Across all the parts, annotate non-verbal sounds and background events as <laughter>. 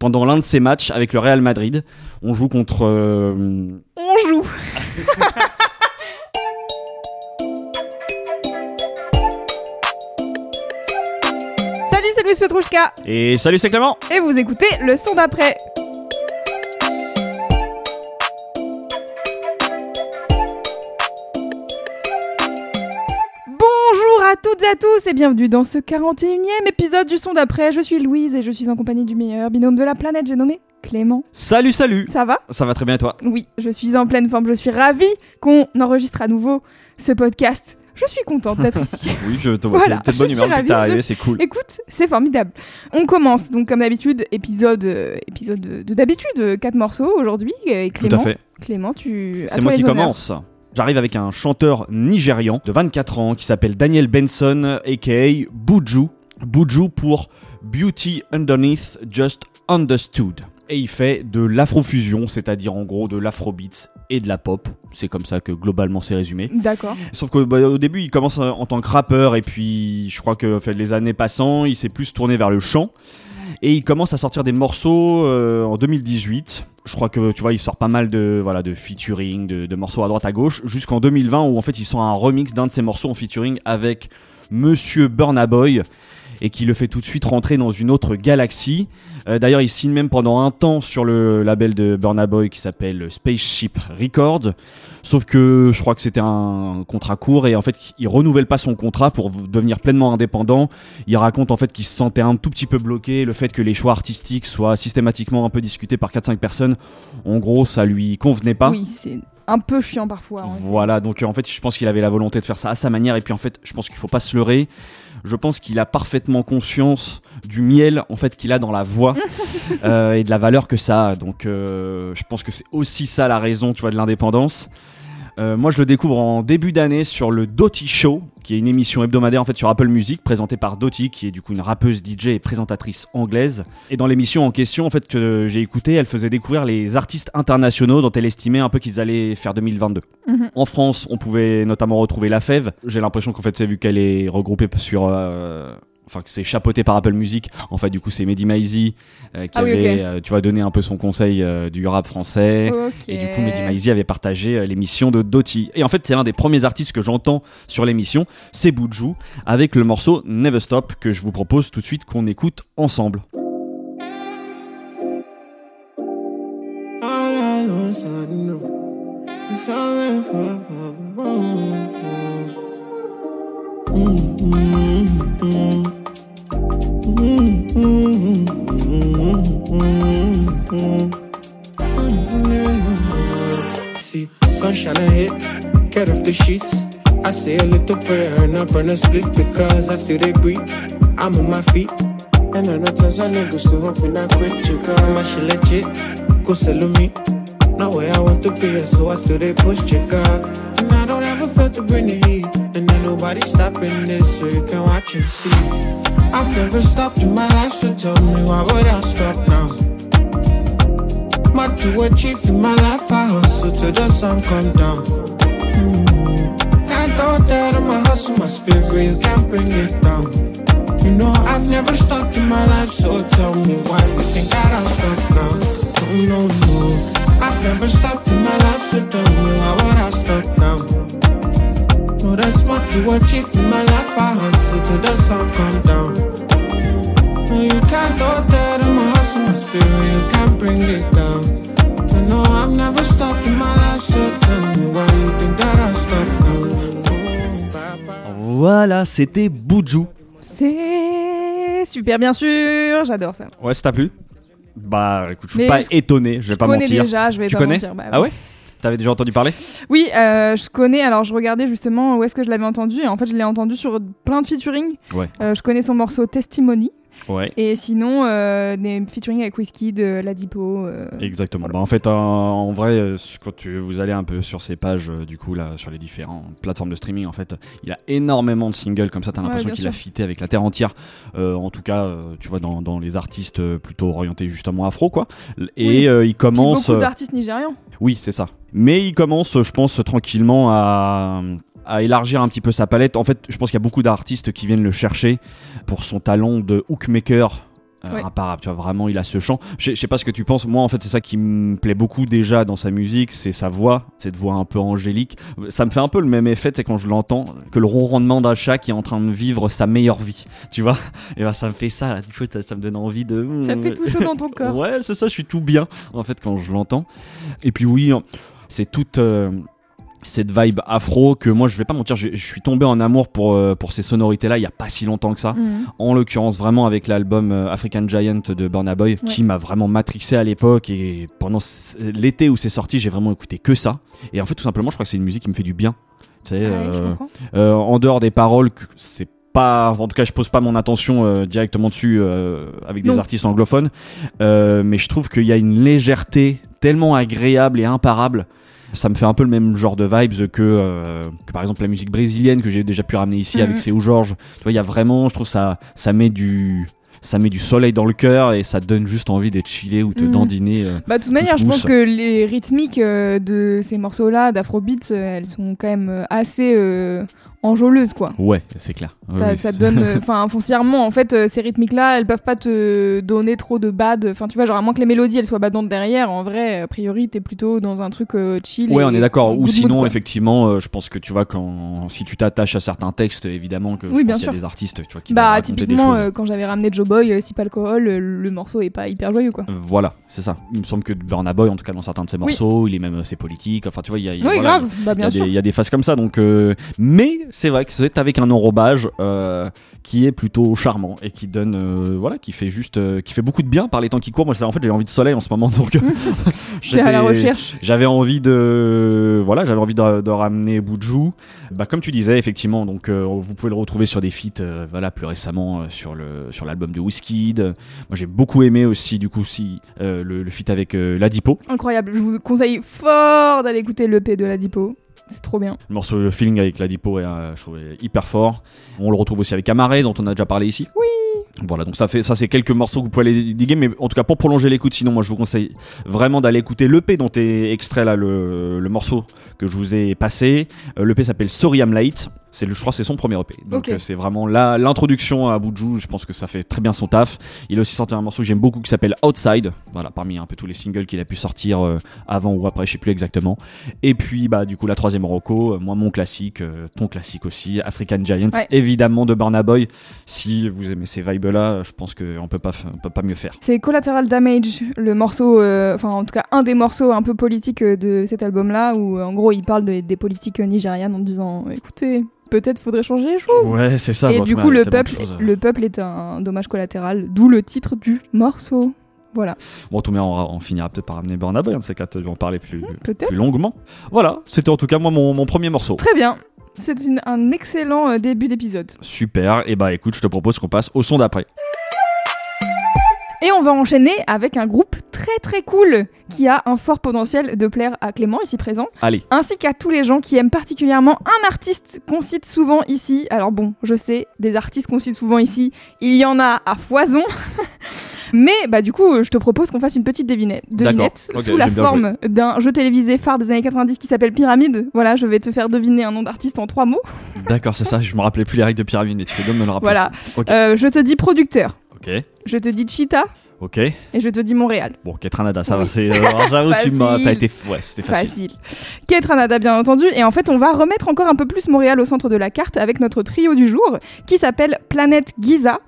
Pendant l'un de ces matchs avec le Real Madrid, on joue contre. euh, On joue. <laughs> Salut, c'est Louis Petrouchka Et salut, c'est Clément et vous écoutez le son d'après. À toutes et à tous et bienvenue dans ce 41e épisode du son d'après. Je suis Louise et je suis en compagnie du meilleur binôme de la planète, j'ai nommé Clément. Salut, salut Ça va? Ça va très bien et toi? Oui, je suis en pleine forme, je suis ravie qu'on enregistre à nouveau ce podcast. Je suis contente d'être ici. <laughs> Oui, je te vois, Voilà, t'es de bonne humeur depuis que t'es arrivé, c'est cool. Écoute, c'est formidable. On commence donc comme d'habitude, épisode, euh, épisode de de d'habitude, euh, quatre morceaux aujourd'hui. Et Tout Clément, à fait. Clément, tu. C'est moi qui honneurs. commence. J'arrive avec un chanteur nigérian de 24 ans qui s'appelle Daniel Benson, aka Buju. Buju pour Beauty Underneath Just Understood. Et il fait de l'afrofusion, c'est-à-dire en gros de l'afrobeats et de la pop. C'est comme ça que globalement c'est résumé. D'accord. Sauf qu'au au début, il commence en tant que rappeur et puis je crois que fait, les années passant, il s'est plus tourné vers le chant. Et il commence à sortir des morceaux euh, en 2018. Je crois que tu vois, il sort pas mal de voilà de featuring, de, morceaux à droite à gauche, jusqu'en 2020 où en fait il sort un remix d'un de ses morceaux en featuring avec Monsieur Burna Boy et qui le fait tout de suite rentrer dans une autre galaxie. Euh, D'ailleurs, il signe même pendant un temps sur le label de Burna Boy qui s'appelle Spaceship Records. Sauf que je crois que c'était un contrat court et en fait, il renouvelle pas son contrat pour devenir pleinement indépendant. Il raconte en fait qu'il se sentait un tout petit peu bloqué, le fait que les choix artistiques soient systématiquement un peu discutés par 4-5 personnes. En gros, ça lui convenait pas. Oui, c'est un peu chiant parfois. Voilà, donc euh, en fait, je pense qu'il avait la volonté de faire ça à sa manière, et puis en fait, je pense qu'il faut pas se leurrer. Je pense qu'il a parfaitement conscience du miel en fait qu'il a dans la voix <laughs> euh, et de la valeur que ça a. Donc, euh, je pense que c'est aussi ça la raison, tu vois, de l'indépendance. Euh, moi, je le découvre en début d'année sur le Doty Show, qui est une émission hebdomadaire en fait sur Apple Music, présentée par Doty, qui est du coup une rappeuse DJ et présentatrice anglaise. Et dans l'émission en question, en fait, que j'ai écouté, elle faisait découvrir les artistes internationaux dont elle estimait un peu qu'ils allaient faire 2022. Mhm. En France, on pouvait notamment retrouver La Fève. J'ai l'impression qu'en fait, c'est vu qu'elle est regroupée sur. euh, Enfin, que c'est chapeauté par Apple Music. En fait, du coup, c'est Mehdi Maizi euh, qui Ah oui, avait, euh, tu vois, donné un peu son conseil euh, du rap français. Et du coup, Mehdi Maizi avait partagé euh, l'émission de Doty. Et en fait, c'est l'un des premiers artistes que j'entends sur l'émission, c'est Buju, avec le morceau Never Stop, que je vous propose tout de suite qu'on écoute ensemble. See, sunshine ahead, get off the sheets. I say a little prayer and I burn a split because I still they breathe. I'm on my feet. And I know tons of niggas still hoping I quit you, girl. My shit legit, go sell me. No way I want to be, so I still they push girl. And I don't ever feel to bring the heat. And ain't nobody stopping this, so you can watch and see. I've never stopped in my life, so tell me why would I stop now? Much to achieve in my life, I hustle till the sun come down. Mm. Can't throw that on my hustle, my spirit, you can't bring it down. You know I've never stopped in my life, so tell me why you think that I'll stop now? No, no, no. I've never stopped in my life, so tell me why would I stop now? No, that's much to achieve in my life, I hustle till the sun come down. No, you can't throw that on my hustle, my spirit, you can't bring it down. I know I've never stopped in my life, so tell me why you think that I'll stop now? Bye, bye. Voilà, c'était Buju. C'est super, bien sûr. J'adore ça. Ouais, ça t'a plu? Bah, écoute, je suis Mais pas je- étonné, je vais je pas connais mentir. déjà, je vais tu pas connais? mentir. bah Ah ouais? T'avais déjà entendu parler? Oui, euh, je connais. Alors, je regardais justement où est-ce que je l'avais entendu. Et en fait, je l'ai entendu sur plein de featuring. Ouais. Euh, je connais son morceau Testimony. Ouais. Et sinon, euh, des featuring avec Wizkid, euh, Ladipo. euh, Exactement. Voilà. Bah, en fait, en, en vrai, quand tu, vous allez un peu sur ces pages, euh, du coup, là, sur les différentes plateformes de streaming, en fait, il a énormément de singles comme ça. T'as l'impression qu'il a fité avec la terre entière. En tout cas, tu vois, dans, dans les artistes plutôt orientés justement afro, quoi. Et Oui. il commence. beaucoup d'artistes nigérians. oui, c'est ça. Mais il commence, je pense, tranquillement à, à élargir un petit peu sa palette. En fait, je pense qu'il y a beaucoup d'artistes qui viennent le chercher pour son talent de hookmaker. Euh, Ouais. imparable, tu vois, vraiment, il a ce chant. Je, sais pas ce que tu penses. Moi, en fait, c'est ça qui me plaît beaucoup déjà dans sa musique, c'est sa voix, cette voix un peu angélique. Ça me fait un peu le même effet, c'est quand je l'entends, que le ronronnement d'un chat qui est en train de vivre sa meilleure vie, tu vois? <laughs> Et ben, ça me fait ça, là, du coup, ça, ça me donne envie de. Ça te fait tout chaud dans ton <laughs> corps. Ouais, c'est ça, je suis tout bien en fait quand je l'entends. Et puis oui, c'est toute euh, cette vibe afro que moi je vais pas mentir, je, je suis tombé en amour pour, euh, pour ces sonorités là il y a pas si longtemps que ça. Mhm. En l'occurrence vraiment avec l'album euh, African Giant de Burna Boy qui m'a vraiment matrixé à l'époque et pendant l'été où c'est sorti j'ai vraiment écouté que ça. Et en fait tout simplement je crois que c'est une musique qui me fait du bien. Tu sais, Ah ouais, en dehors des paroles, c'est pas, en tout cas, je pose pas mon attention euh, directement dessus euh, avec des Non. artistes anglophones, Euh, mais je trouve qu'il y a une légèreté tellement agréable et imparable. Ça me fait un peu le même genre de vibes que, euh, que par exemple la musique brésilienne que j'ai déjà pu ramener ici Mhm. avec Seu Georges. Tu vois, il y a vraiment, je trouve ça, ça met du, ça met du soleil dans le cœur et ça te donne juste envie d'être chillé ou de Mhm. dandiner. euh. Bah, de toute manière, je pense que les rythmiques euh, de ces morceaux-là, d'Afrobeat, euh, elles sont quand même euh, assez enjôleuses, quoi. Ouais, c'est clair. Ouais, ça te donne, euh, <laughs> enfin, foncièrement, en fait, euh, ces rythmiques-là, elles peuvent pas te donner trop de bad. Enfin, tu vois, genre, à moins que les mélodies, elles soient badantes derrière, en vrai, a priori, t'es plutôt dans un truc euh, chill. Ouais, et on est d'accord. Ou sinon, effectivement, je pense que tu vois, quand si tu t'attaches à certains textes, évidemment que Oui, bien qu'il y a sûr. des artistes, tu vois, qui Bah, des typiquement, choses. quand j'avais ramené Joe Boy, Sip Alcohol, euh, le morceau est pas hyper joyeux, quoi. Voilà, c'est ça. Il me semble que Burna Boy, en tout cas dans certains de ses Oui. morceaux, il est même assez politique. Enfin, tu vois, il y a, il y a- Oui, voilà, grave, bah, Il y, bien a sûr. des, il y a des phases comme ça, donc. Mais c'est vrai que c'est avec un enrobage euh, qui est plutôt charmant et qui donne, euh, voilà, qui fait juste, euh, qui fait beaucoup de bien par les temps qui courent. Moi, en fait, j'ai envie de soleil en ce moment, <laughs> donc. <laughs> à la recherche. J'avais envie de, voilà, j'avais envie de, de ramener Buju. Bah, comme tu disais, effectivement, donc vous pouvez le retrouver sur des feats, voilà, plus récemment sur le sur l'album de Wizkid. Moi, j'ai beaucoup aimé aussi, du coup, si le, le feat avec Ladipo. Incroyable. Je vous conseille fort d'aller écouter l'EP de la Dipo. C'est trop bien. Le morceau, le feeling avec Ladipo est, euh, je trouve, est hyper fort. On le retrouve aussi avec Amaré, dont on a déjà parlé ici. Oui. Voilà, donc ça fait, ça c'est quelques morceaux que vous pouvez aller diguer, mais en tout cas pour prolonger l'écoute, sinon moi je vous conseille vraiment d'aller écouter l'EP dont est extrait là le, le morceau que je vous ai passé. Euh, L'EP s'appelle Sorry I'm Late. C'est le, je crois que c'est son premier EP. Donc euh, c'est vraiment là l'introduction à Buju. Je pense que ça fait très bien son taf. Il a aussi sorti un morceau que j'aime beaucoup qui s'appelle Outside. Voilà, parmi un peu tous les singles qu'il a pu sortir euh, avant ou après, je sais plus exactement. Et puis bah du coup la troisième Rocco, moi mon classique, ton classique aussi, African Giant, Ouais. évidemment de Burna Boy. Si vous aimez ces vibes là, je pense qu'on peut pas, on peut pas mieux faire. C'est Collateral Damage, le morceau, euh, enfin en tout cas un des morceaux un peu politiques euh, de cet album-là, où euh, en gros il parle de- des politiques nigérianes en disant écoutez, peut-être faudrait changer les choses. Ouais, c'est ça. Et bon, du coup le peuple, le peuple est un dommage collatéral, d'où le titre du morceau. Voilà, Bon, tout mais on, on finira peut-être par ramener Burna Boy, ces quatre, je vais en parler plus, peut-être. plus longuement. Voilà, c'était en tout cas moi mon, mon premier morceau. Très bien. C'est un excellent euh, début d'épisode. Super, et bah écoute, je te propose qu'on passe au son d'après. Et on va enchaîner avec un groupe très très cool qui a un fort potentiel de plaire à Clément ici présent, Allez, ainsi qu'à tous les gens qui aiment particulièrement un artiste qu'on cite souvent ici. Alors bon, je sais, des artistes qu'on cite souvent ici, il y en a à foison. <laughs> Mais bah du coup, je te propose qu'on fasse une petite devinette, sous la forme d'un jeu télévisé phare des années 90 qui s'appelle Pyramide. Voilà, je vais te faire deviner un nom d'artiste en trois mots. d'accord, c'est ça, je me rappelais plus les règles de Pyramide, mais tu fais de me le rappeler. Voilà. Ok. Euh, je te dis producteur, Ok, je te dis Cheetah ok. et je te dis Montréal. Bon, Ketranada, ça Oui. va, c'est. euh, J'avoue, tu m'as. T'as été. Ouais, c'était facile. Facile. Kate Ranada, bien entendu. Et en fait, on va remettre encore un peu plus Montréal au centre de la carte avec notre trio du jour qui s'appelle Planète Giza.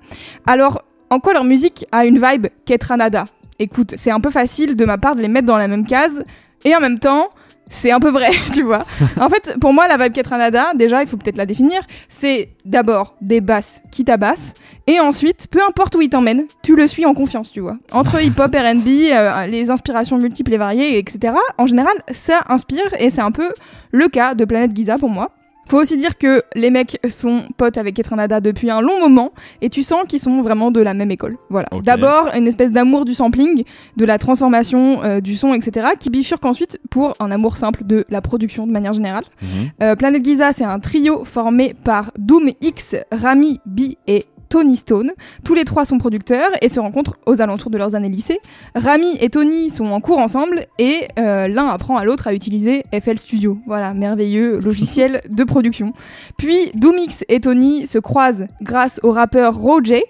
Alors, en quoi leur musique a une vibe Kate Ranada Écoute, c'est un peu facile de ma part de les mettre dans la même case et en même temps. C'est un peu vrai, <laughs> tu vois. En fait, pour moi, la vibe Kate Ranada, déjà, il faut peut-être la définir. C'est d'abord des basses qui tabassent, et ensuite, peu importe où il t'emmène, tu le suis en confiance, tu vois. Entre <laughs> hip-hop, R&B, euh, les inspirations multiples et variées, etc. En général, ça inspire et c'est un peu le cas de Planète Giza pour moi. Faut aussi dire que les mecs sont potes avec Ketranada depuis un long moment et tu sens qu'ils sont vraiment de la même école. Voilà. D'abord, une espèce d'amour du sampling, de la transformation euh, du son, etc., qui bifurque ensuite pour un amour simple de la production de manière générale. Mhm. Euh, Planet Giza, c'est un trio formé par Doom X, Rami B et Tony Stone. Tous les trois sont producteurs et se rencontrent aux alentours de leurs années lycée. Rami et Tony sont en cours ensemble et euh, l'un apprend à l'autre à utiliser FL Studio. Voilà, merveilleux logiciel <laughs> de production. Puis Doom X et Tony se croisent grâce au rappeur Roger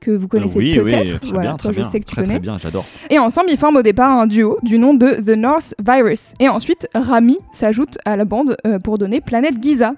que vous connaissez oui, peut-être. oui, très voilà, bien, toi, très je bien, sais que tu très, connais. Très bien, j'adore. Et ensemble, ils forment au départ un duo du nom de The North Virus. Et ensuite, Rami s'ajoute à la bande euh, pour donner Planète Giza.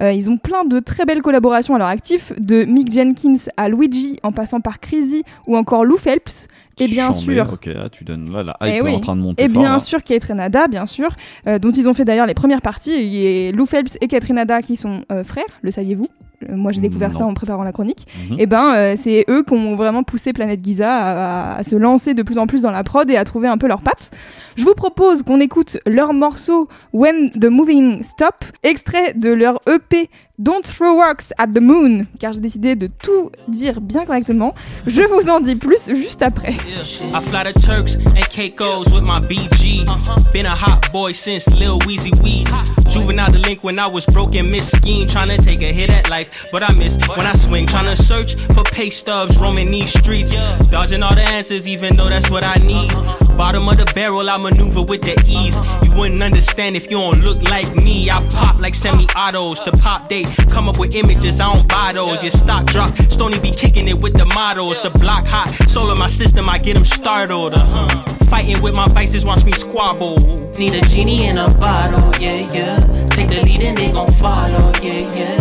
Euh, ils ont plein de très belles collaborations à leur actif, de Mick Jenkins à Luigi, en passant par Crazy ou encore Lou Phelps. Et bien Chambé, sûr, Ok, là, tu donnes là la Eh hype est oui. en train de monter et fort, bien là. sûr Kate Renada, bien sûr, euh, dont ils ont fait d'ailleurs les premières parties. Et Lou Phelps et Kate Renada qui sont frères, le saviez-vous? Moi j'ai découvert Non. ça en préparant la chronique. Mhm. Et ben euh, c'est eux qui ont vraiment poussé Planète Giza à, à se lancer de plus en plus dans la prod et à trouver un peu leurs pattes. Je vous propose qu'on écoute leur morceau When the Moving Stop, extrait de leur EP Don't Throw Rocks at the Moon, car j'ai décidé de tout dire bien correctement. Je vous en dis plus juste après. I fly the Turks and Caicos with my BG. Been a hot boy since Lil Weezy Wee. Juvenile delinquent, I was broken, miss scheme, trying to take a hit at life, but I miss when I swing, trying to search for pay stubs, roaming these streets, dodging all the answers, even though that's what I need. Bottom of the barrel, I maneuver with the ease. You wouldn't understand if you don't look like me. I pop like semi-autos. The pop they come up with images, I don't buy those. Your stock drop, Stony be kicking it with the models. The block hot, soul of my system, I get them startled. Uh-huh. Fighting with my vices, watch me squabble. Need a genie in a bottle, yeah, yeah. Take the lead and they gon' follow, yeah, yeah.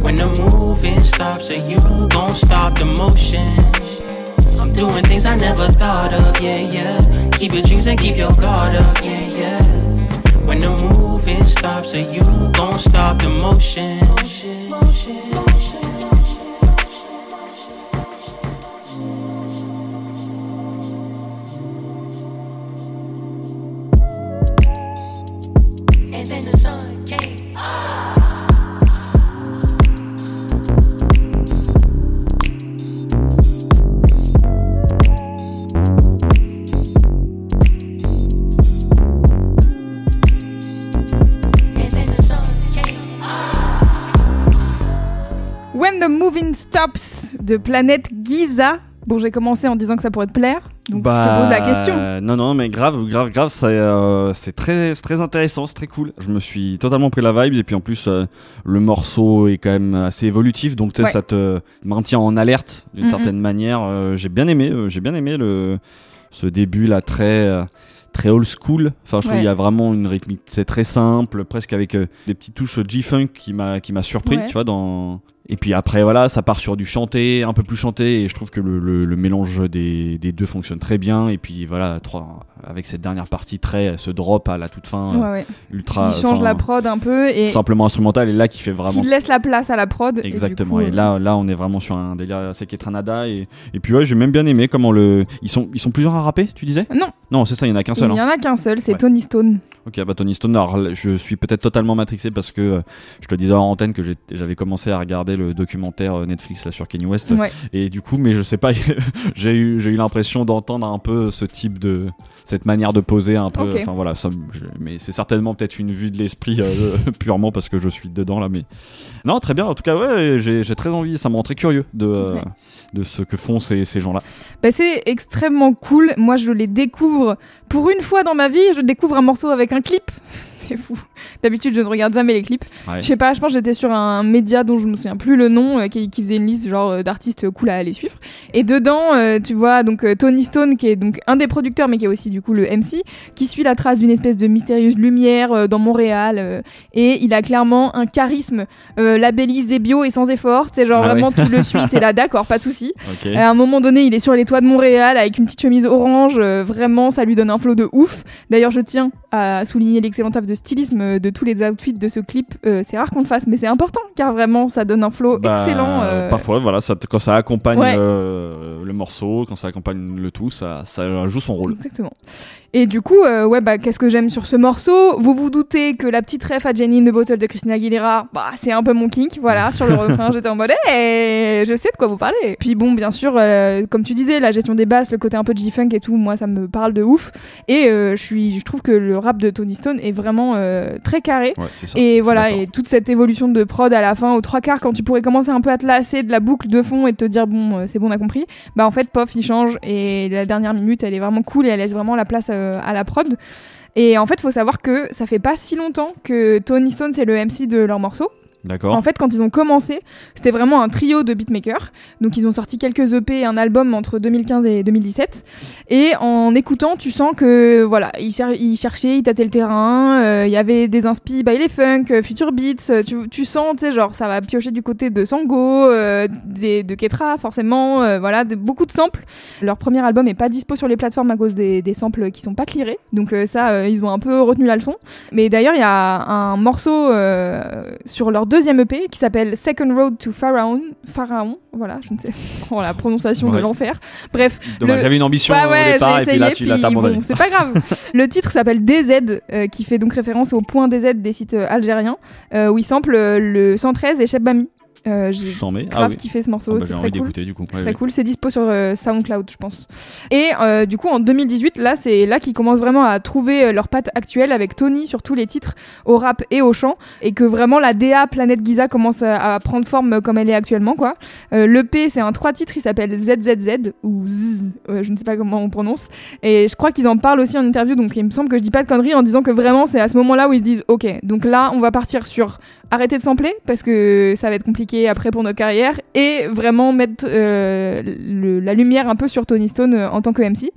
When the moving stops, so you gon' stop the motion. I'm doing things I never thought of, yeah, yeah. Keep your dreams and keep your guard up, yeah, yeah. When the moving stops, so you gon' stop the motion. And De Planète Giza. Bon, j'ai commencé en disant que ça pourrait te plaire, donc je te pose la question. Bah, Non, non, mais grave, grave, grave, c'est euh, très, très intéressant, c'est très cool. Je me suis totalement pris la vibe, et puis en plus, euh, le morceau est quand même assez évolutif, donc tu sais, Ouais. ça te maintient en alerte d'une Mhm. certaine manière. Euh, j'ai bien aimé, j'ai bien aimé le, ce début là, très. Très old school, enfin je trouve Ouais. il y a vraiment une rythmique, c'est très simple, presque avec euh, des petites touches G-funk qui m'a qui m'a surpris, Ouais. tu vois dans et puis après voilà ça part sur du chanté, un peu plus chanté et je trouve que le, le- le mélange des, des deux fonctionne très bien et puis voilà trois avec cette dernière partie très ce drop à la toute fin euh, Ouais, ouais. ultra Qui change la prod un peu et simplement instrumental et là qui fait vraiment qui laisse la place à la prod. et Exactement. coup, Et, euh, là, là, on est vraiment sur un délire assez Ketranada. Et, et puis, ouais, j'ai même bien aimé comment le. Ils sont, ils sont plusieurs à rapper, tu disais? Non, Non, c'est ça, il y en a qu'un il seul. n'y hein. en a qu'un seul, c'est Ouais. Tony Stone. Ok, bah Tony Stone, alors, je suis peut-être totalement matrixé parce que euh, je te le disais en antenne que j'avais commencé à regarder le documentaire euh, Netflix là, sur Kanye West. Ouais. Et du coup, mais je sais pas, <laughs> j'ai eu, eu l'impression d'entendre un peu ce type de. cette manière de poser un peu. Enfin voilà, ça, je- mais c'est certainement peut-être une vue de l'esprit euh, <laughs> purement parce que je suis dedans là. Mais non, très bien. En tout cas, ouais, j'ai j'ai très envie, ça me rend très curieux de, euh, Ouais. de ce que font ces, ces gens-là. Bah, c'est extrêmement cool. Moi, je les découvre pour une fois dans ma vie. Je découvre un morceau avec un clip. <laughs> C'est fou. D'habitude, je ne regarde jamais les clips. Ouais. Je sais pas, je pense que j'étais sur un média dont je me souviens plus le nom, euh, qui, qui faisait une liste genre euh, d'artistes cool à aller suivre. Et dedans, euh, tu vois donc Tony Stone, qui est donc un des producteurs, mais qui est aussi du coup le MC, qui suit la trace d'une espèce de mystérieuse lumière dans Montréal. et il a clairement un charisme labellisé bio et sans effort. C'est genre Ah ouais. vraiment tu le suis, t'es là, <laughs> d'accord, pas de souci. À un moment donné, il est sur les toits de Montréal avec une petite chemise orange. vraiment, ça lui donne un flow de ouf. D'ailleurs, je tiens à souligner l'excellent taf de stylisme euh, de tous les outfits de ce clip. Euh, c'est rare qu'on le fasse, mais c'est important car vraiment, ça donne un flow Bah, excellent. euh, Parfois, voilà, ça, quand ça accompagne Ouais. Le morceau, quand ça accompagne le tout, ça, ça joue son rôle. Exactement. Et du coup, euh, ouais, bah, qu'est-ce que j'aime sur ce morceau? Vous vous doutez que la petite ref à Jenny in the Bottle de Christina Aguilera, bah, c'est un peu mon kink. Voilà, <laughs> sur le refrain, j'étais en mode, hey, je sais de quoi vous parlez. Puis bon, bien sûr, euh, comme tu disais, la gestion des basses, le côté un peu G-funk et tout, moi, ça me parle de ouf. Et euh, je suis, je trouve que le rap de Tony Stone est vraiment très carré. Ouais, ça. Et voilà, et toute cette évolution de prod à la fin, aux trois quarts, quand tu pourrais commencer un peu à te lasser de la boucle de fond et te dire, bon, c'est bon, on a compris, bah en fait, pof, il change et la dernière minute, elle est vraiment cool et elle laisse vraiment la place euh, à la prod. Et en fait, faut savoir que ça fait pas si longtemps que Tony Stone, c'est le MC de leur morceau. En fait, quand ils ont commencé, c'était vraiment un trio de beatmakers. Donc, ils ont sorti quelques EP et un album entre 2015 et 2017. Et en écoutant, tu sens que voilà, ils, cher- ils cherchaient, ils tâtaient le terrain. euh, Il y avait des inspi by les funk, euh, future beats. euh, Tu, sens, tu sais, genre ça va piocher du côté de Sango, de Ketra forcément. voilà, beaucoup de samples. Leur premier album est pas dispo sur les plateformes à cause des, samples qui sont pas clearés. Donc ça, ils ont un peu retenu la leçon. Mais d'ailleurs, il y a un morceau sur leur deuxième EP qui s'appelle Second Road to Pharaon. Pharaon, voilà, je ne sais <laughs> pas la prononciation de l'enfer. Bref, le- j'avais une ambition bah au ouais, départ j'ai et puis essayé, là tu l'as abandonné. bon, c'est pas grave. le titre s'appelle DZ, euh, qui fait donc référence au point DZ des sites euh, algériens, euh, où il sample le 113 et Cheb Bami. Euh, j'ai Chambé. grave Ah oui. kiffé ce morceau, Ah bah, c'est très envie cool. du coup. C'est très cool, c'est dispo sur euh, SoundCloud, je pense. Et euh, du coup, en 2018, là, c'est là qu'ils commencent vraiment à trouver euh, leur patte actuelle avec Tony sur tous les titres, au rap et au chant, et que vraiment la DA Planète Giza commence à, à prendre forme euh, comme elle est actuellement, quoi. Euh, L'EP, c'est un trois titres, il s'appelle ZZZ, ou Z, je ne sais pas comment on prononce, et je crois qu'ils en parlent aussi en interview, donc il me semble que je dis pas de conneries en disant que vraiment c'est à ce moment-là où ils se disent, ok, donc là, on va partir sur arrêter de sampler parce que ça va être compliqué après pour notre carrière et vraiment mettre euh, la lumière un peu sur Tony Stone euh, en tant que MC.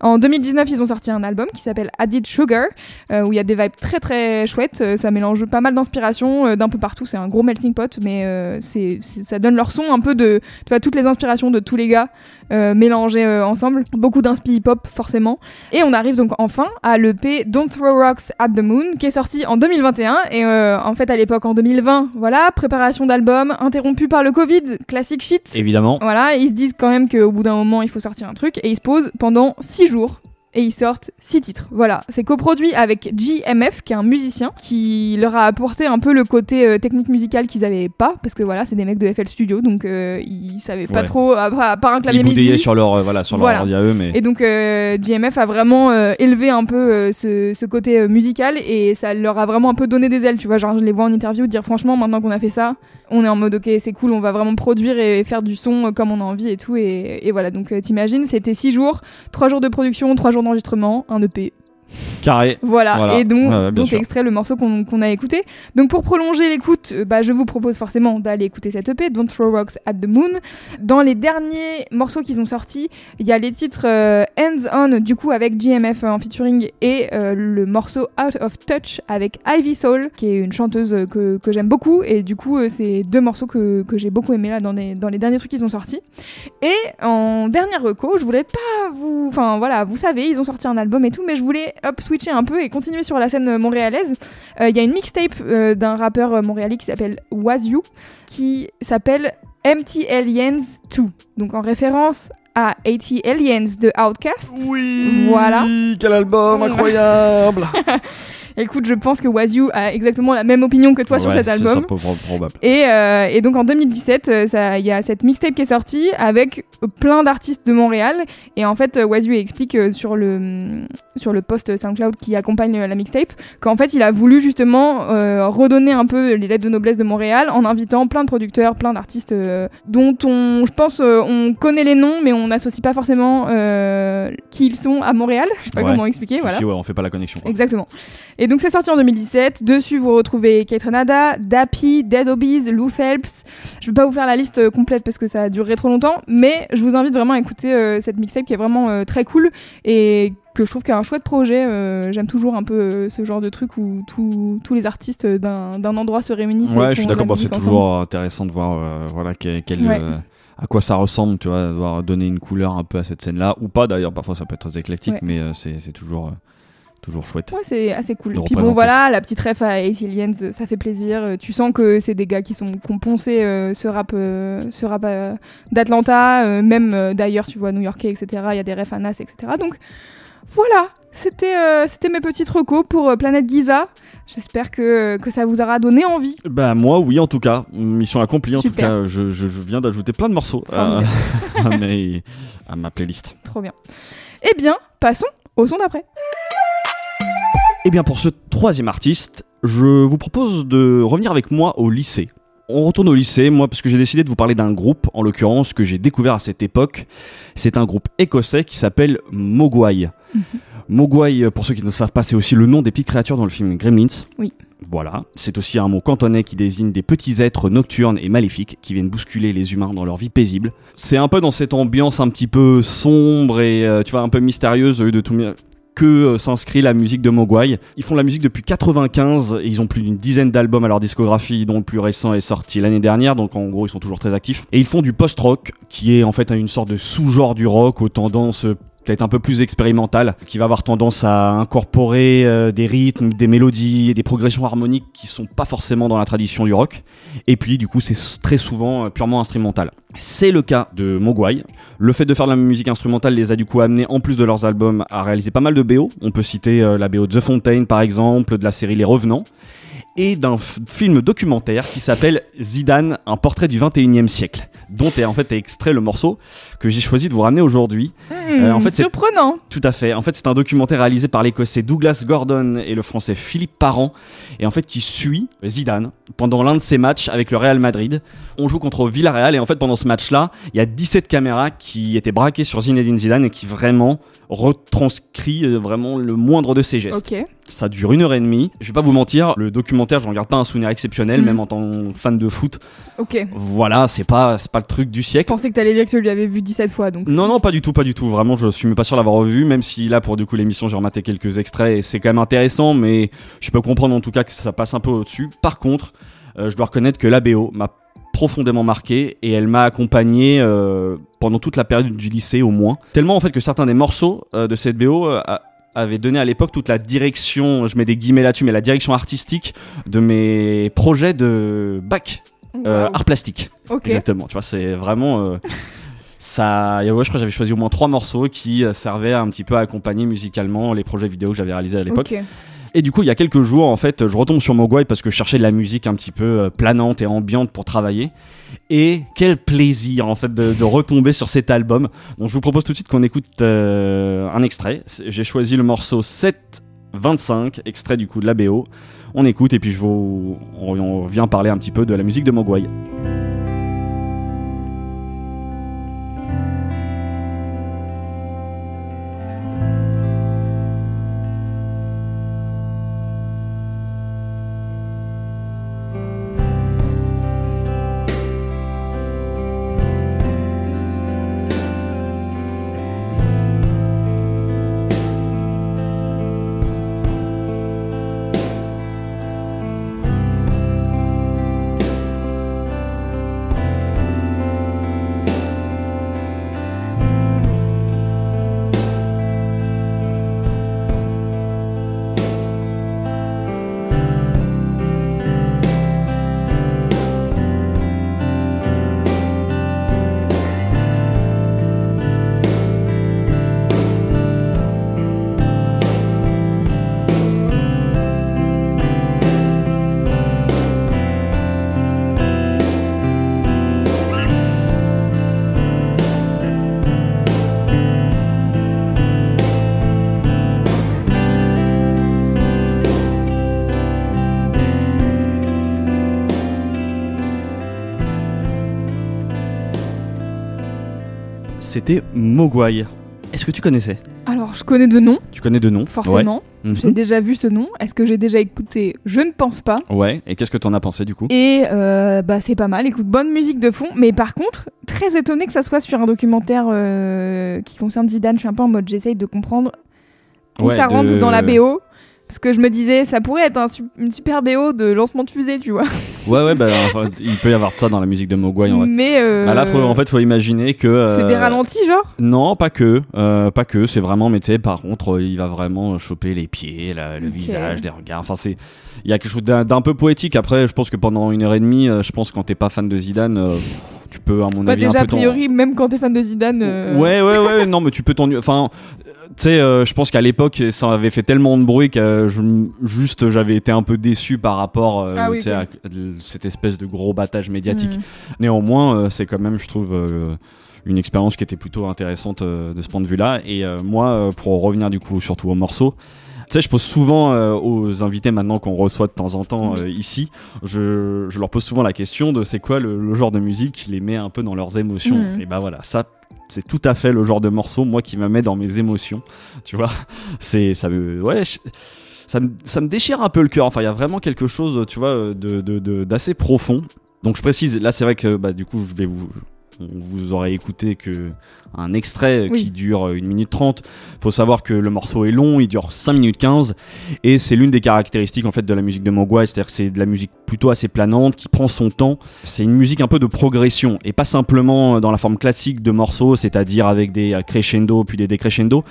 En 2019, ils ont sorti un album qui s'appelle Added Sugar euh, où il y a des vibes très très chouettes. Euh, ça mélange pas mal d'inspirations d'un peu partout. C'est un gros melting pot, mais c'est- ça donne leur son un peu de tu vois toutes les inspirations de tous les gars euh, mélangées euh, ensemble. Beaucoup d'inspi hip-hop forcément. Et on arrive donc enfin à l'EP Don't Throw Rocks at the Moon qui est sorti en 2021 et euh, en fait à l'époque en 2020 voilà préparation d'album interrompue par le Covid classique shit Évidemment. voilà ils se disent quand même qu'au bout d'un moment il faut sortir un truc et ils se posent pendant 6 jours et ils sortent six titres. Voilà, c'est coproduit avec GMF, qui est un musicien, qui leur a apporté un peu le côté euh, technique musicale qu'ils avaient pas, parce que voilà, c'est des mecs de FL Studio, donc euh, ils savaient pas Ouais. trop, à, à part un clavier Ils MIDI. sur leur, euh, voilà, sur Voilà. leur ordi à eux, mais. Et donc euh, GMF a vraiment euh, élevé un peu ce, ce côté musical et ça leur a vraiment un peu donné des ailes, tu vois. Genre je les vois en interview dire franchement maintenant qu'on a fait ça, on est en mode ok c'est cool, on va vraiment produire et faire du son comme on a envie et tout. Et, et voilà donc euh, t'imagines c'était 6 jours, 3 jours de production, 3 jours d'enregistrement, un EP. Carré. Voilà, Voilà. et donc, Ouais, donc extrait le morceau qu'on a écouté. Donc pour prolonger l'écoute, euh, bah, je vous propose forcément d'aller écouter cette EP, Don't Throw Rocks at the Moon. Dans les derniers morceaux qu'ils ont sortis, il y a les titres euh, Hands On, du coup avec GMF en featuring, et euh, le morceau Out of Touch avec Ivy Soul, qui est une chanteuse euh, que, que j'aime beaucoup, et du coup euh, c'est deux morceaux que, que j'ai beaucoup aimé là dans, les- dans les derniers trucs qu'ils ont sortis. Et en dernière reco, je voulais pas vous. Enfin voilà, vous savez, ils ont sorti un album et tout, mais je voulais hop, switcher un peu et continuer sur la scène euh, montréalaise. Euh, Il y a une mixtape euh, d'un rappeur euh, montréalais qui s'appelle Was You, qui s'appelle Empty Aliens 2. Donc en référence à 80 Aliens de Outkast. Oui. Voilà. Quel album incroyable. <laughs> Écoute, je pense que Was You a exactement la même opinion que toi sur cet album. Et, euh, et donc en 2017, euh, ça- il y a cette mixtape qui est sortie avec plein d'artistes de Montréal. Et en fait, euh, Wazu explique euh, sur le, sur le post SoundCloud qui accompagne euh, la mixtape qu'en fait, il a voulu justement euh, redonner un peu les lettres de noblesse de Montréal en invitant plein de producteurs, plein d'artistes euh, dont on, je pense, euh, on connaît les noms, mais on n'associe pas forcément qui ils sont à Montréal. Je sais pas Ouais. comment expliquer. Si, Voilà. si, ouais, on fait pas la connexion. quoi. Exactement. Et donc c'est sorti en 2017. Dessus, vous retrouvez Kate Renada, Dappy, Dead Obies, Lou Phelps. Je vais pas vous faire la liste complète parce que ça a duré trop longtemps, mais je vous invite vraiment à écouter cette mixtape qui est vraiment très cool et que je trouve qu'il y a un chouette projet. Euh, J'aime toujours un peu euh, ce genre de truc où tous- tous les artistes d'un endroit se réunissent. Ouais, je suis d'accord. Bon, c'est toujours intéressant de voir, euh, voilà, quel, quel, Ouais. euh, à quoi ça ressemble, tu vois, devoir donner une couleur un peu à cette scène-là, ou pas d'ailleurs. Parfois, ça peut être très éclectique, Ouais. mais c'est toujours, toujours chouette. Ouais, c'est assez cool. Puis bon, voilà, la petite ref à 80 Aliens, ça fait plaisir. Tu sens que c'est des gars qui sont qui ont poncé euh, ce rap, euh, ce rap euh, d'Atlanta, même d'ailleurs, tu vois, new-yorkais, etc. Il y a des refs à Nas, etc. Donc voilà, c'était euh, c'était mes petites recos pour euh, Planète Giza. J'espère que, que ça vous aura donné envie. Bah moi oui en tout cas, mission accomplie en tout cas, je, je- je viens d'ajouter plein de morceaux à, Formidable. <laughs> à mes- à ma playlist. Trop bien. Eh bien, passons au son d'après. Et bien pour ce troisième artiste, je vous propose de revenir avec moi au lycée. On retourne au lycée, moi, parce que j'ai décidé de vous parler d'un groupe, en l'occurrence, que j'ai découvert à cette époque. C'est un groupe écossais qui s'appelle Mogwai. Mogwai, pour ceux qui ne savent pas, c'est aussi le nom des petites créatures dans le film Gremlins. Oui. Voilà. C'est aussi un mot cantonais qui désigne des petits êtres nocturnes et maléfiques qui viennent bousculer les humains dans leur vie paisible. C'est un peu dans cette ambiance un petit peu sombre et, euh, tu vois, un peu mystérieuse de tout que euh, s'inscrit la musique de Mogwai. Ils font la musique depuis 95 et ils ont plus d'une dizaine d'albums à leur discographie, dont le plus récent est sorti l'année dernière, donc en gros ils sont toujours très actifs. Et ils font du post-rock, qui est en fait une sorte de sous-genre du rock aux tendances peut-être un peu plus expérimentales, qui va avoir tendance à incorporer euh, des rythmes, des mélodies et des progressions harmoniques qui sont pas forcément dans la tradition du rock. Et puis du coup c'est très souvent euh, purement instrumental. C'est le cas de Mogwai. Le fait de faire de la musique instrumentale les a du coup amenés, en plus de leurs albums, à réaliser pas mal de BO. On peut citer euh, la BO de The Fontaine par exemple, de la série Les Revenants, et d'un film documentaire qui s'appelle Zidane, un portrait du 21e siècle, dont est en fait extrait le morceau que j'ai choisi de vous ramener aujourd'hui. Euh, en fait, c'est- surprenant. Tout à fait. En fait, c'est un documentaire réalisé par l'écossais Douglas Gordon et le français Philippe Parent, et en fait qui suit Zidane pendant l'un de ses matchs avec le Real Madrid. On joue contre Villarreal et en fait pendant ce match-là, il y a 17 caméras qui étaient braquées sur Zinedine Zidane et qui vraiment retranscrit euh, vraiment le moindre de ses gestes. Ça dure une heure et demie. Je vais pas vous mentir, le documentaire, j'en garde pas un souvenir exceptionnel, Mhm. même en tant que fan de foot. Ok. Voilà, c'est pas, c'est pas le truc du Je siècle. pensais que t'allais dire que tu lui avais vu 17 fois, donc. Non, non, pas du tout, pas du tout. Vraiment, je suis même pas sûr d'avoir revu, même si là, pour du coup, l'émission, j'ai rematé quelques extraits et c'est quand même intéressant, mais je peux comprendre en tout cas que ça passe un peu au-dessus. Par contre, euh, je dois reconnaître que la BO m'a profondément marqué et elle m'a accompagné euh, pendant toute la période du lycée au moins. Tellement en fait que certains des morceaux euh, de cette BO euh, a- avaient donné à l'époque toute la direction, je mets des guillemets là-dessus, mais la direction artistique de mes projets de bac, euh, art plastique. Ok. Exactement, tu vois, c'est vraiment. euh, ça, ouais, je crois que j'avais choisi au moins trois morceaux qui euh, servaient un petit peu à accompagner musicalement les projets vidéo que j'avais réalisés à l'époque. Ok. Et du coup, il y a quelques jours, en fait, je retombe sur Mogwai parce que je cherchais de la musique un petit peu euh, planante et ambiante pour travailler. Et quel plaisir, en fait, de, retomber sur cet album. Donc, je vous propose tout de suite qu'on écoute euh, un extrait. J'ai choisi le morceau 7-25, extrait du coup de la BO. On écoute et puis je vous, on vient parler un petit peu de la musique de Mogwai. C'était Mogwai. Est-ce que tu connaissais? Alors, je connais de nom, Tu connais de nom forcément. Ouais. Mhm. J'ai déjà vu ce nom. Est-ce que j'ai déjà écouté? Je ne pense pas. Ouais, et qu'est-ce que t'en as pensé du coup? Et euh, bah c'est pas mal. Écoute, bonne musique de fond. Mais par contre, très étonné que ça soit sur un documentaire euh, qui concerne Zidane. Je suis un peu en mode j'essaye de comprendre où Ouais, ça rentre de- dans la BO. Parce que je me disais, ça pourrait être un une super BO de lancement de fusée, tu vois. Ouais, ouais, bah, enfin, il peut y avoir de ça dans la musique de Mogwai en vrai. Mais. euh, Bah là, faut, en fait, faut imaginer que. euh, C'est des ralentis, genre? Non, pas que, euh, pas que. C'est vraiment, mais tu sais, par contre, il va vraiment choper les pieds, la- le visage, les regards. Enfin, c'est, il y a quelque chose d'un peu poétique. Après, je pense que pendant une heure et demie, je pense que quand t'es pas fan de Zidane, tu peux, à mon Bah, avis, déjà, un a peu priori, même quand t'es fan de Zidane. euh, Ouais, ouais, ouais, non, mais tu peux t'ennuyer. Enfin, tu sais, euh, je pense qu'à l'époque, ça avait fait tellement de bruit que euh, je, juste, j'avais été un peu déçu par rapport, euh, Ah oui, à cette espèce de gros battage médiatique. hmm. Néanmoins, euh, c'est quand même, je trouve, euh, une expérience qui était plutôt intéressante euh, de ce point de vue-là. Et euh, moi, euh, pour revenir du coup surtout au morceau, tu sais, je pose souvent euh, aux invités maintenant qu'on reçoit de temps en temps euh, ici, je, je leur pose souvent la question de c'est quoi le, le genre de musique qui les met un peu dans leurs émotions. Mhm. Et bah voilà, ça. C'est tout à fait le genre de morceau, moi, qui me met dans mes émotions. Tu vois, c'est ça me, déchire un peu le cœur. Enfin, il y a vraiment quelque chose, tu vois, d'assez profond. Donc je précise, là c'est vrai que bah, du coup je vais vous, vous aurez écouté que un extrait Oui. qui dure euh, 1 minute 30. Faut savoir que le morceau est long, il dure 5 minutes 15 et c'est l'une des caractéristiques en fait de la musique de Mogwai, c'est-à-dire que c'est de la musique plutôt assez planante qui prend son temps. C'est une musique un peu de progression et pas simplement dans la forme classique de morceaux, c'est-à-dire avec des euh, crescendo puis des décrescendo.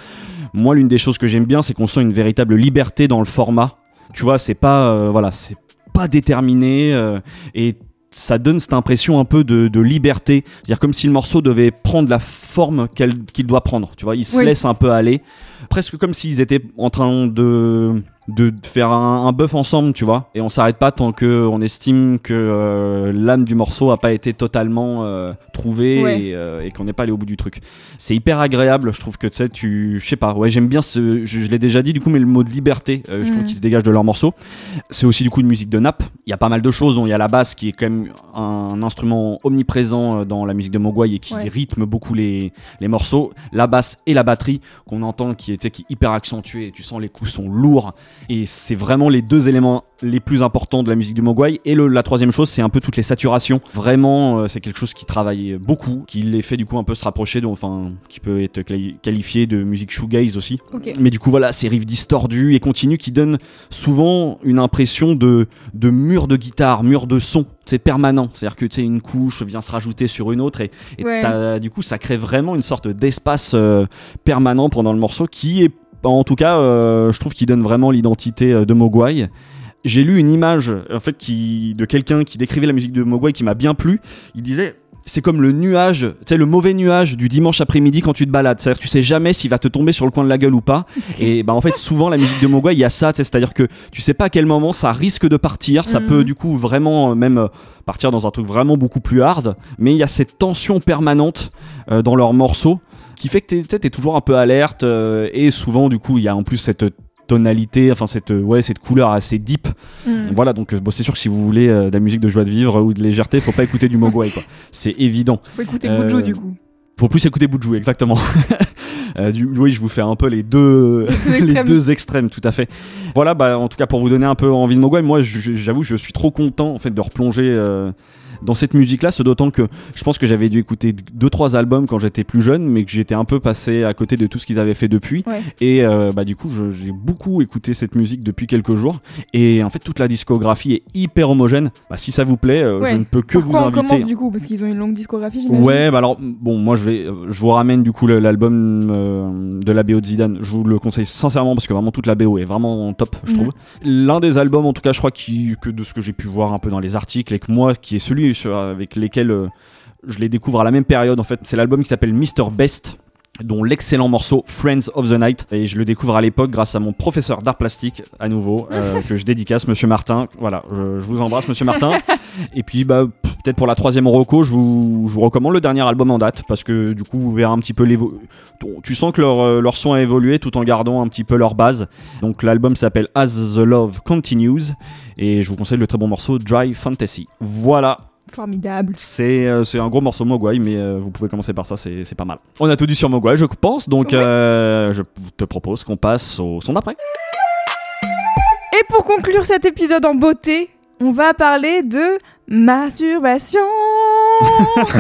Moi, l'une des choses que j'aime bien, c'est qu'on sent une véritable liberté dans le format. Tu vois, c'est pas euh, voilà, c'est pas déterminé euh, et ça donne cette impression un peu de, de liberté, c'est-à-dire comme si le morceau devait prendre la forme qu'il doit prendre. Tu vois, il se Oui. laisse un peu aller, presque comme s'ils étaient en train de de faire un, un bœuf ensemble, tu vois. Et on s'arrête pas tant que on estime que euh, l'âme du morceau a pas été totalement euh, trouvée Ouais. et, euh, et qu'on n'est pas allé au bout du truc. C'est hyper agréable, je trouve que tu sais, tu, je sais pas, ouais, j'aime bien ce, je, je l'ai déjà dit du coup, mais le mot de liberté, je trouve Mhm. qu'il se dégage de leur morceau. C'est aussi du coup une musique de nappe. Il y a pas mal de choses, dont il y a la basse qui est quand même un instrument omniprésent dans la musique de Mogwai et qui Ouais. rythme beaucoup les, les morceaux. La basse et la batterie qu'on entend qui était qui est hyper accentuée. Tu sens les coups sont lourds et c'est vraiment les deux éléments les plus importants de la musique du Mogwai. Et le- la troisième chose, c'est un peu toutes les saturations. Vraiment, euh, c'est quelque chose qui travaille beaucoup, qui les fait du coup un peu se rapprocher, de- enfin, qui peut être qualifié de musique shoegaze aussi. Mais du coup, voilà, ces riffs distordus et continus qui donnent souvent une impression de, de mur de guitare, mur de son. C'est permanent. C'est-à-dire que tu sais, une couche vient se rajouter sur une autre et, et Ouais. t'as- du coup, ça crée vraiment une sorte d'espace euh, permanent pendant le morceau qui est, en tout cas, euh, je trouve qu'il donne vraiment l'identité euh, de Mogwai. J'ai lu une image en fait qui de quelqu'un qui décrivait la musique de Mogwai qui m'a bien plu. Il disait c'est comme le nuage, tu sais le mauvais nuage du dimanche après-midi quand tu te balades. C'est-à-dire que tu sais jamais s'il va te tomber sur le coin de la gueule ou pas. <laughs> Et bah en fait souvent la musique de Mogwai il y a ça, c'est-à-dire que tu sais pas à quel moment ça risque de partir. Ça Mhm. peut du coup vraiment euh, même partir dans un truc vraiment beaucoup plus hard. Mais il y a cette tension permanente euh, dans leurs morceaux qui fait que t'es- t'es toujours un peu alerte euh, et souvent du coup il y a en plus cette tonalité, enfin cette ouais cette couleur assez deep. Hmm. Voilà donc euh, bon, c'est sûr que si vous voulez euh, de la musique de joie de vivre ou de légèreté, faut pas écouter du Mogwai quoi. <laughs> C'est évident. Faut écouter Euh, Bujo du coup. Faut plus écouter Boudjou, exactement. <laughs> Euh, du, oui, je vous fais un peu les deux, Les deux <laughs> les extrêmes. deux extrêmes, tout à fait. Voilà, bah, en tout cas pour vous donner un peu envie de Mogwai, moi j'avoue, je suis trop content en fait de replonger euh, dans cette musique-là, ce d'autant que je pense que j'avais dû écouter deux trois albums quand j'étais plus jeune, mais que j'étais un peu passé à côté de tout ce qu'ils avaient fait depuis. Ouais. Et euh, bah du coup, j'ai beaucoup écouté cette musique depuis quelques jours. Et en fait, toute la discographie est hyper homogène. Bah, si ça vous plaît, euh, Ouais. je ne peux que vous quoi on inviter. commence du coup? Parce qu'ils ont une longue discographie. Ouais, bah alors bon, moi je vais, euh, je vous ramène du coup l'album euh, de la BO de Zidane. Je vous le conseille sincèrement parce que vraiment toute la BO est vraiment top, je Mhm. trouve. L'un des albums, en tout cas, je crois qui, que de ce que j'ai pu voir un peu dans les articles et que moi, qui est celui sur- avec lesquels euh, je les découvre à la même période. En fait, c'est l'album qui s'appelle Mr Best dont l'excellent morceau Friends of the Night. Et je le découvre à l'époque grâce à mon professeur d'art plastique à nouveau euh, <laughs> que je dédicace Monsieur Martin. Voilà je, je vous embrasse Monsieur Martin. <laughs> Et puis bah peut-être pour la troisième Rocco je vous, je vous recommande le dernier album en date parce que du coup vous verrez un petit peu l'évo tu sens que leur, euh, leur son a évolué tout en gardant un petit peu leur base. Donc l'album s'appelle As the Love Continues et je vous conseille le très bon morceau Dry Fantasy. Voilà Formidable. c'est euh, c'est un gros morceau Mogwai, mais euh, vous pouvez commencer par ça, c'est pas mal. On a tout dit sur Mogwai, je pense, donc euh, je te propose qu'on passe au son d'après. Et pour conclure cet épisode en beauté, on va parler de masturbation. <laughs>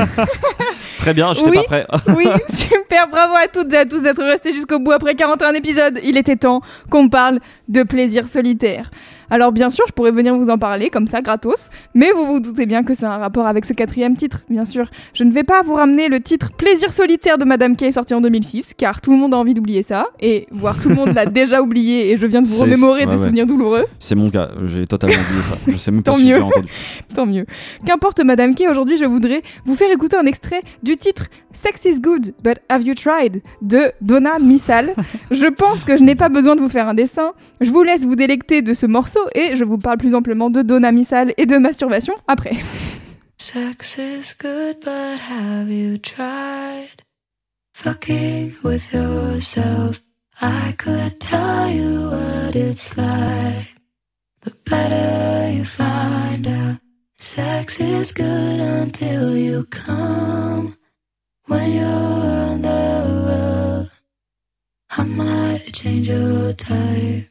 Très bien, j'étais Oui. pas prêt. <laughs> Oui, super, bravo à toutes et à tous d'être restés jusqu'au bout après 41 épisodes. Il était temps qu'on parle de plaisir solitaire. Alors bien sûr, je pourrais venir vous en parler comme ça, gratos, mais vous vous doutez bien que c'est un rapport avec ce quatrième titre, bien sûr. Je ne vais pas vous ramener le titre Plaisir solitaire de Madame Kay sorti en 2006, car tout le monde a envie d'oublier ça, et voire tout le monde l'a <laughs> déjà oublié, et je viens de vous remémorer ouais, des ouais. souvenirs douloureux. C'est mon cas, j'ai totalement oublié ça. Je sais même <laughs> pas Tant si mieux. entendu. <laughs> Tant mieux. Qu'importe Madame Kay, aujourd'hui je voudrais vous faire écouter un extrait du titre Sex is good, but have you tried? de Donna Missal. <laughs> je pense que je n'ai pas besoin de vous faire un dessin. Je vous laisse vous délecter de ce morceau et je vous parle plus amplement de Donna Missal et de masturbation après. <laughs> Sex is good, but have you tried fucking with yourself? I could tell you what it's like, but better you find out. Sex is good until you come. When you're on the road, I might change your type.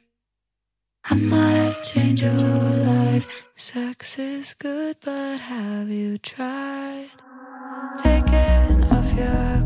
I might change your life. Sex is good, but have you tried taking off your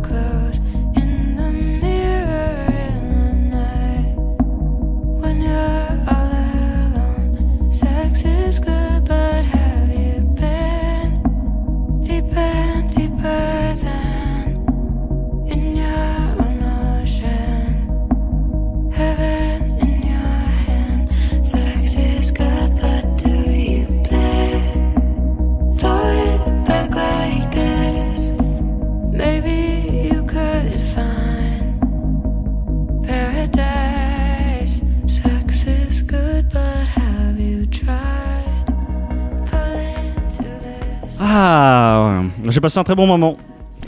Ah, ouais. j'ai passé un très bon moment.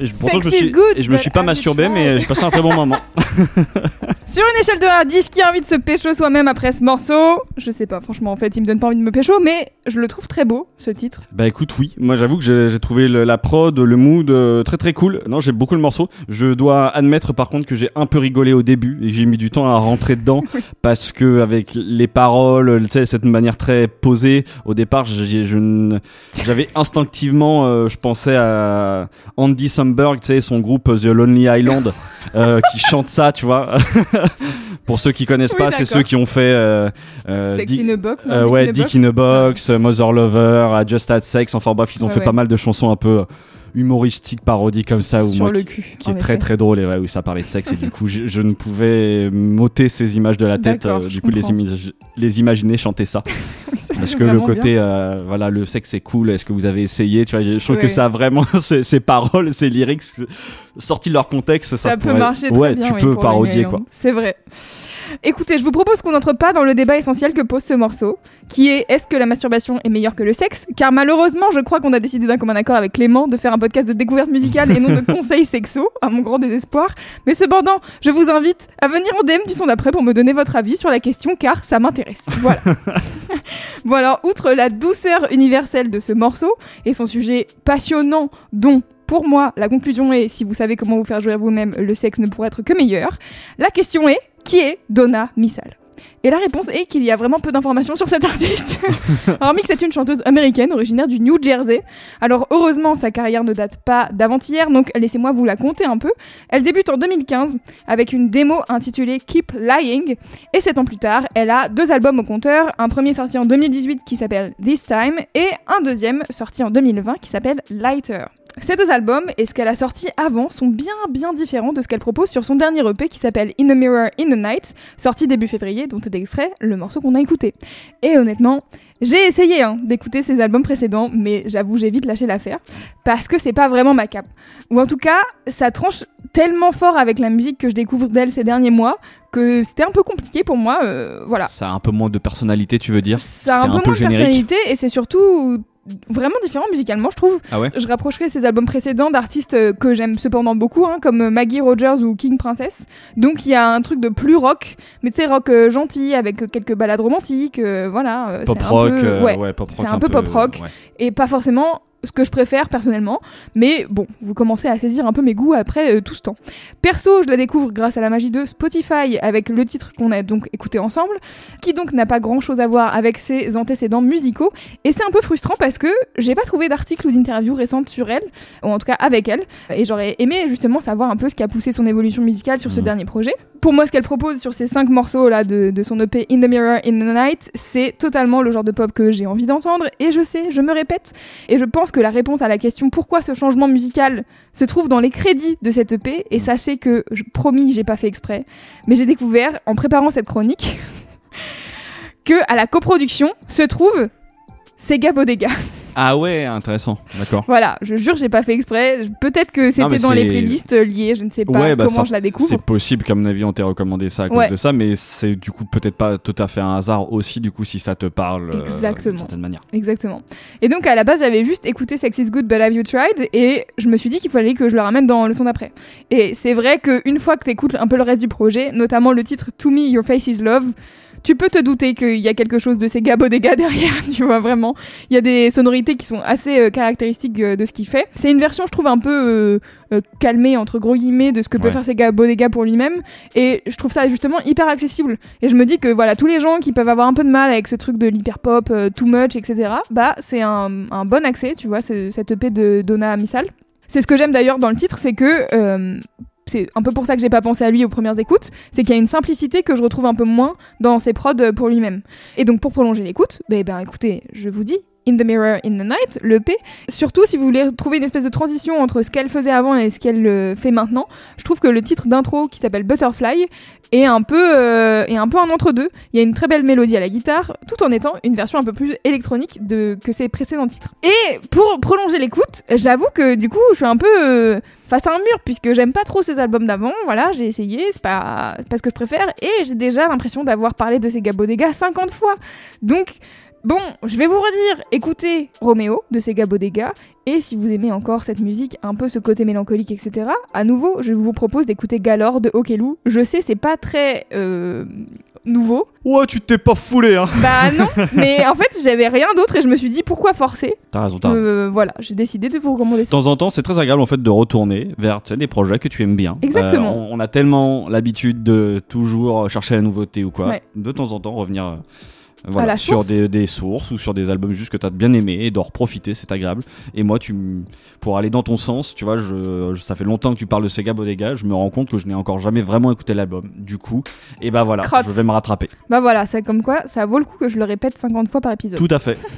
Et je- pourtant, je me suis, good, et je me suis pas masturbé, mais j'ai passé un très bon moment. <laughs> Sur une échelle de 1 à 10, qui a envie de se pécho soi-même après ce morceau Je sais pas, franchement, en fait, il me donne pas envie de me pécho, mais je le trouve très beau, ce titre. Bah écoute, oui. Moi, j'avoue que j'ai trouvé le- la prod, le mood euh, très très cool. Non, j'ai beaucoup le morceau. Je dois admettre par contre que j'ai un peu rigolé au début et j'ai mis du temps à rentrer dedans <laughs> parce que avec les paroles, tu sais, cette manière très posée, au départ, j'avais instinctivement, euh, je pensais à Andy Samberg, tu sais, son groupe The Lonely Island, euh, qui chante ça, tu vois. <laughs> <laughs> Pour ceux qui connaissent Oui, pas, c'est ceux qui ont fait euh, euh, Sex in a Box. non, euh, Dick ouais, in a Dick Box in a Box, Mother Lover, Just Had Sex. Enfin bref, ils ont Ouais, fait ouais. pas mal de chansons un peu humoristiques, parodies comme ça, où moi, qui, est très très drôle et ouais, où ça parlait de sexe et du coup je, je ne pouvais m'ôter ces images de la tête. Euh, du coup les, les imaginer chanter ça. <laughs> Parce que le côté, euh, voilà, le sexe c'est cool. Est-ce que vous avez essayé Tu vois, je trouve Ouais. que ça vraiment <laughs> ces, paroles, ces lyrics sortis de leur contexte. Ça, ça, peut marcher très Ouais, bien. tu oui, peux parodier quoi. Island. C'est vrai. Écoutez, je vous propose qu'on n'entre pas dans le débat essentiel que pose ce morceau, qui est est-ce que la masturbation est meilleure que le sexe? Car malheureusement, je crois qu'on a décidé d'un commun accord avec Clément de faire un podcast de découverte musicale et non de <laughs> conseils sexo, à mon grand désespoir. Mais cependant, je vous invite à venir en DM du son d'après pour me donner votre avis sur la question, car ça m'intéresse. Voilà. <laughs> bon alors, outre la douceur universelle de ce morceau et son sujet passionnant dont pour moi, la conclusion est, si vous savez comment vous faire jouer à vous-même, le sexe ne pourrait être que meilleur. La question est, qui est Donna Missal et la réponse est qu'il y a vraiment peu d'informations sur cette artiste. <laughs> Hormis que c'est une chanteuse américaine originaire du New Jersey. Alors heureusement, sa carrière ne date pas d'avant-hier, donc laissez-moi vous la compter un peu. Elle débute en 2015 avec une démo intitulée Keep Lying. Et sept ans plus tard, elle a deux albums au compteur. Un premier sorti en 2018 qui s'appelle This Time et un deuxième sorti en 2020 qui s'appelle Lighter. Ces deux albums et ce qu'elle a sorti avant sont bien bien différents de ce qu'elle propose sur son dernier EP qui s'appelle In the Mirror in the Night, sorti début février, dont est extrait le morceau qu'on a écouté. Et honnêtement, j'ai essayé hein, d'écouter ses albums précédents, mais j'avoue j'ai vite lâché l'affaire parce que c'est pas vraiment ma cape. Ou en tout cas, ça tranche tellement fort avec la musique que je découvre d'elle ces derniers mois que c'était un peu compliqué pour moi. euh, voilà. Ça a un peu moins de personnalité, tu veux dire? Ça a un peu, moins de générique. personnalité et c'est surtout vraiment différent musicalement, je trouve. Ah ouais Je rapprocherai ses albums précédents d'artistes euh, que j'aime cependant beaucoup, hein, comme Maggie Rogers ou King Princess. Donc il y a un truc de plus rock, mais tu sais, rock euh, gentil, avec quelques balades romantiques, euh, voilà. euh, Pop c'est un rock, peu- ouais. ouais, pop rock. c'est un peu pop rock. Et pas forcément ce que je préfère personnellement. Mais bon, vous commencez à saisir un peu mes goûts après euh, tout ce temps. Perso, je la découvre grâce à la magie de Spotify avec le titre qu'on a donc écouté ensemble, qui donc n'a pas grand chose à voir avec ses antécédents musicaux. Et c'est un peu frustrant parce que j'ai pas trouvé d'article ou d'interview récente sur elle, ou en tout cas avec elle. Et j'aurais aimé justement savoir un peu ce qui a poussé son évolution musicale sur ce Mhm. dernier projet. Pour moi, ce qu'elle propose sur ces cinq morceaux là de, de son EP In the Mirror in the Night, c'est totalement le genre de pop que j'ai envie d'entendre. Et je sais, je me répète, et je pense que la réponse à la question pourquoi ce changement musical se trouve dans les crédits de cette EP. Et sachez que, je, promis, j'ai pas fait exprès, mais j'ai découvert en préparant cette chronique <laughs> que à la coproduction se trouve Sega Bodega. Ah ouais, intéressant. D'accord. Voilà, je jure, j'ai pas fait exprès. Peut-être que c'était dans les playlists euh, liées, je ne sais pas Ouais, bah, comment ça- je la découvre. C'est possible qu'à mon avis on t'ait recommandé ça à cause Ouais. de ça, mais c'est du coup peut-être pas tout à fait un hasard aussi du coup si ça te parle euh, d'une certaine manière. Exactement. Et donc à la base, j'avais juste écouté Sex is Good But Have You Tried et je me suis dit qu'il fallait que je le ramène dans le son d'après. Et c'est vrai qu'une fois que tu écoutes un peu le reste du projet, notamment le titre To Me Your Face Is Love, tu peux te douter qu'il y a quelque chose de ces Bodega <laughs> derrière, tu vois vraiment. Il y a des sonorités qui sont assez euh, caractéristiques euh, de ce qu'il fait. C'est une version, je trouve, un peu euh, calmée, entre gros guillemets, de ce que peut faire Sega Bodega pour lui-même. Et je trouve ça justement hyper accessible. Et je me dis que voilà, tous les gens qui peuvent avoir un peu de mal avec ce truc de l'hyper pop, euh, too much, etc., bah c'est un, un bon accès, tu vois, cette EP de Donna Missal. C'est ce que j'aime d'ailleurs dans le titre, c'est que c'est un peu pour ça que j'ai pas pensé à lui aux premières écoutes, c'est qu'il y a une simplicité que je retrouve un peu moins dans ses prods euh, pour lui-même. Et donc pour prolonger l'écoute, ben, ben écoutez, je vous dis. In the Mirror in the Night, le P. Surtout si vous voulez trouver une espèce de transition entre ce qu'elle faisait avant et ce qu'elle euh, fait maintenant, je trouve que le titre d'intro qui s'appelle Butterfly est un peu euh, est un peu un entre deux. Il y a une très belle mélodie à la guitare, tout en étant une version un peu plus électronique de que ses précédents titres. Et pour prolonger l'écoute, j'avoue que du coup, je suis un peu euh, face à un mur puisque j'aime pas trop ces albums d'avant. Voilà, j'ai essayé, c'est pas pas ce que je préfère et j'ai déjà l'impression d'avoir parlé de ces Bodega 50 fois. Donc Bon, je vais vous redire, écoutez Roméo de Sega Bodega, et si vous aimez encore cette musique, un peu ce côté mélancolique, etc., à nouveau, je vous propose d'écouter Galore de Okelou. Je sais, c'est pas très euh, nouveau. Ouais, tu t'es pas foulé, hein. Bah <laughs> non, mais en fait, j'avais rien d'autre et je me suis dit pourquoi forcer? T'as raison, t'as raison. Euh, Voilà, j'ai décidé de vous recommander De ça. temps en temps, c'est très agréable en fait de retourner vers tu sais, des projets que tu aimes bien. Exactement. Euh, on, on a tellement l'habitude de toujours chercher la nouveauté ou quoi. Ouais. De temps en temps, revenir euh, voilà, la sur des, des sources ou sur des albums juste que t'as bien aimé et d'en reprofiter, c'est agréable. Et moi, tu, pour aller dans ton sens, tu vois, je, je- ça fait longtemps que tu parles de Sega Bodega, je me rends compte que je n'ai encore jamais vraiment écouté l'album. Du coup, et bah voilà, Crotte. je vais me rattraper. Bah voilà, c'est comme quoi, ça vaut le coup que je le répète 50 fois par épisode. Tout à fait. <laughs>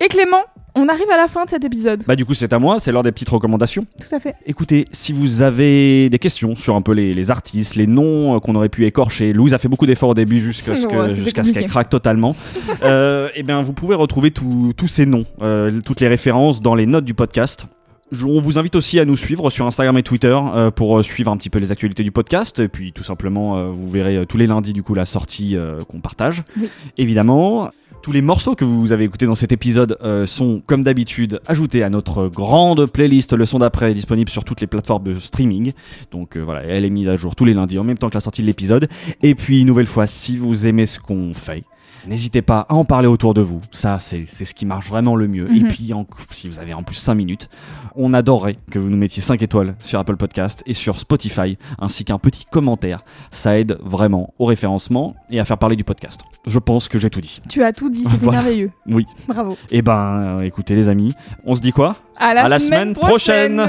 Et Clément, on arrive à la fin de cet épisode. Bah du coup, c'est à moi, c'est l'heure des petites recommandations. Tout à fait. Écoutez, si vous avez des questions sur un peu les, les artistes, les noms euh, qu'on aurait pu écorcher, Louise a fait beaucoup d'efforts au début <laughs> jusqu'à ce Ouais, qu'elle craque totalement. <laughs> euh, et bien, vous pouvez retrouver tous ces noms, euh, toutes les références dans les notes du podcast. On vous invite aussi à nous suivre sur Instagram et Twitter euh, pour suivre un petit peu les actualités du podcast. Et puis tout simplement, euh, vous verrez euh, tous les lundis du coup la sortie qu'on partage. Oui. Évidemment, tous les morceaux que vous avez écoutés dans cet épisode euh, sont, comme d'habitude, ajoutés à notre grande playlist Le son d'après, disponible sur toutes les plateformes de streaming. Donc euh, voilà, elle est mise à jour tous les lundis en même temps que la sortie de l'épisode. Et puis, une nouvelle fois, si vous aimez ce qu'on fait, n'hésitez pas à en parler autour de vous. Ça, c'est c'est ce qui marche vraiment le mieux. Et Mhm. puis, en- si vous avez en plus 5 minutes, on adorerait que vous nous mettiez 5 étoiles sur Apple Podcast et sur Spotify, ainsi qu'un petit commentaire. Ça aide vraiment au référencement et à faire parler du podcast. Je pense que j'ai tout dit. Tu as tout dit, c'était Voilà. merveilleux. Oui. Bravo. Et ben, euh, écoutez les amis, on se dit quoi? À la, À la semaine prochaine.